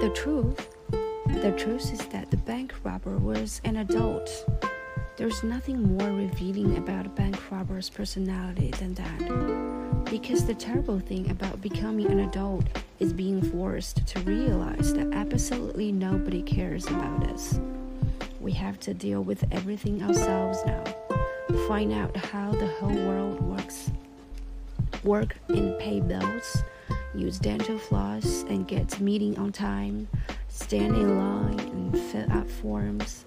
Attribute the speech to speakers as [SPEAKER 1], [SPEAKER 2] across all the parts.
[SPEAKER 1] The truth, the truth is that the bank robber was an adult. There's nothing more revealing about a bank robber's personality than that. Because the terrible thing about becoming an adult is being forced to realize that absolutely nobody cares about us. We have to deal with everything ourselves now. Find out how the whole world works. Work and pay bills, use dental floss and get to meeting on time, stand in line and fill out forms,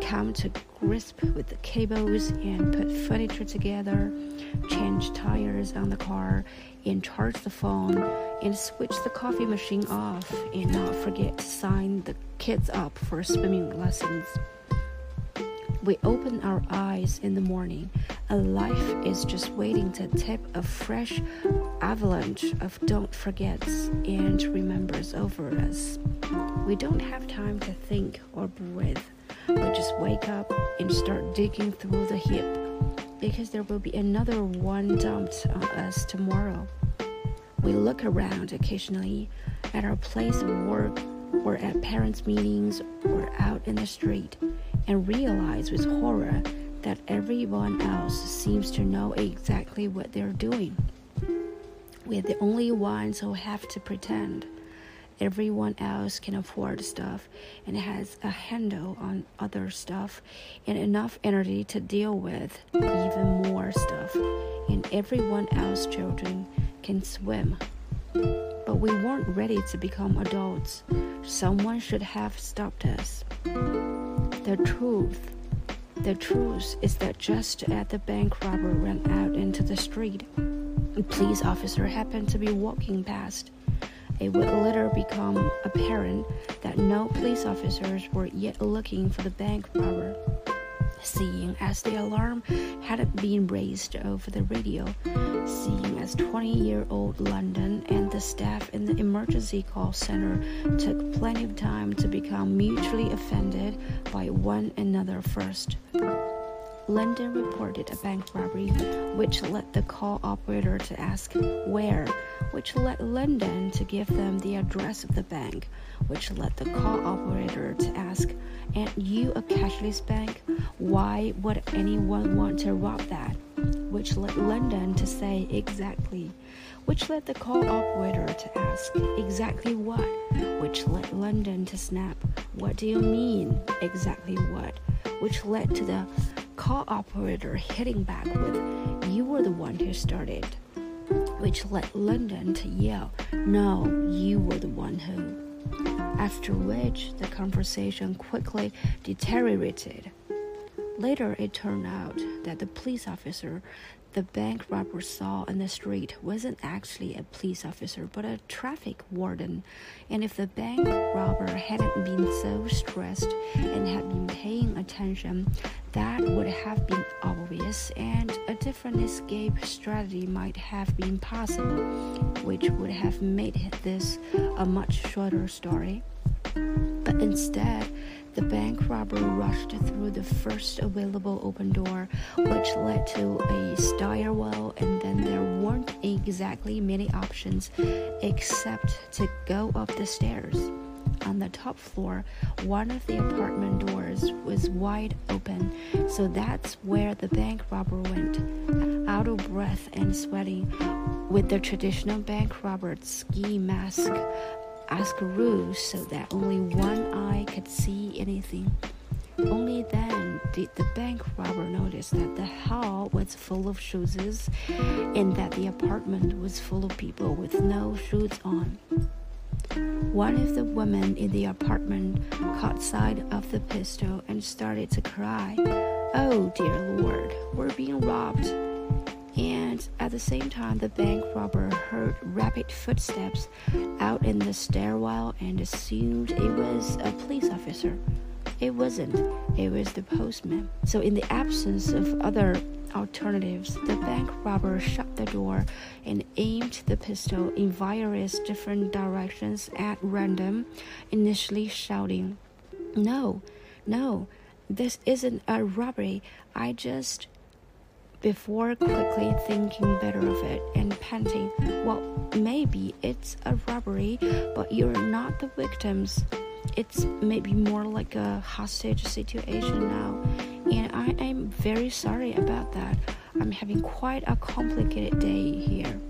[SPEAKER 1] come to grasp with the cables and put furniture together, change tires on the car, and charge the phone, and switch the coffee machine off, and not forget to sign the kids up for swimming lessons. We open our eyes in the morning, and life is just waiting to tip a fresh avalanche of don't forgets and remembers over us. We don't have time to think or breathe. We just wake up and start digging through the heap because there will be another one dumped on us tomorrow. We look around occasionally at our place of work or at parents' meetings or out in the street and realize with horror that everyone else seems to know exactly what they're doing. We're the only ones who have to pretend. Everyone else can afford stuff and has a handle on other stuff and enough energy to deal with even more stuff. And everyone else's children can swim. But we weren't ready to become adults. Someone should have stopped us. The truth the truth is that just as the bank robber ran out into the street, a police officer happened to be walking past it would later become apparent that no police officers were yet looking for the bank robber. Seeing as the alarm hadn't been raised over the radio, seeing as 20 year old London and the staff in the emergency call center took plenty of time to become mutually offended by one another first. London reported a bank robbery, which led the call operator to ask where, which led London to give them the address of the bank, which led the call operator to ask, Aren't you a cashless bank? Why would anyone want to rob that? Which led London to say exactly, which led the call operator to ask exactly what, which led London to snap, What do you mean exactly what? Which led to the call operator hitting back with, You were the one who started, which led London to yell, No, you were the one who. After which, the conversation quickly deteriorated. Later, it turned out that the police officer the bank robber saw in the street wasn't actually a police officer but a traffic warden. And if the bank robber hadn't been so stressed and had been paying attention, that would have been obvious and a different escape strategy might have been possible, which would have made this a much shorter story. But instead, the bank robber rushed through the first available open door, which led to a stairwell, and then there weren't exactly many options except to go up the stairs. On the top floor, one of the apartment doors was wide open, so that's where the bank robber went. Out of breath and sweating, with the traditional bank robber's ski mask askaroo so that only one eye could see anything. Only then did the bank robber notice that the hall was full of shoes and that the apartment was full of people with no shoes on. One of the women in the apartment caught sight of the pistol and started to cry. Oh dear Lord, we're being robbed and at the same time, the bank robber heard rapid footsteps out in the stairwell and assumed it was a police officer. It wasn't, it was the postman. So, in the absence of other alternatives, the bank robber shut the door and aimed the pistol in various different directions at random, initially shouting, No, no, this isn't a robbery. I just before quickly thinking better of it and panting, Well, maybe it's a robbery, but you're not the victims. It's maybe more like a hostage situation now, and I am very sorry about that. I'm having quite a complicated day here.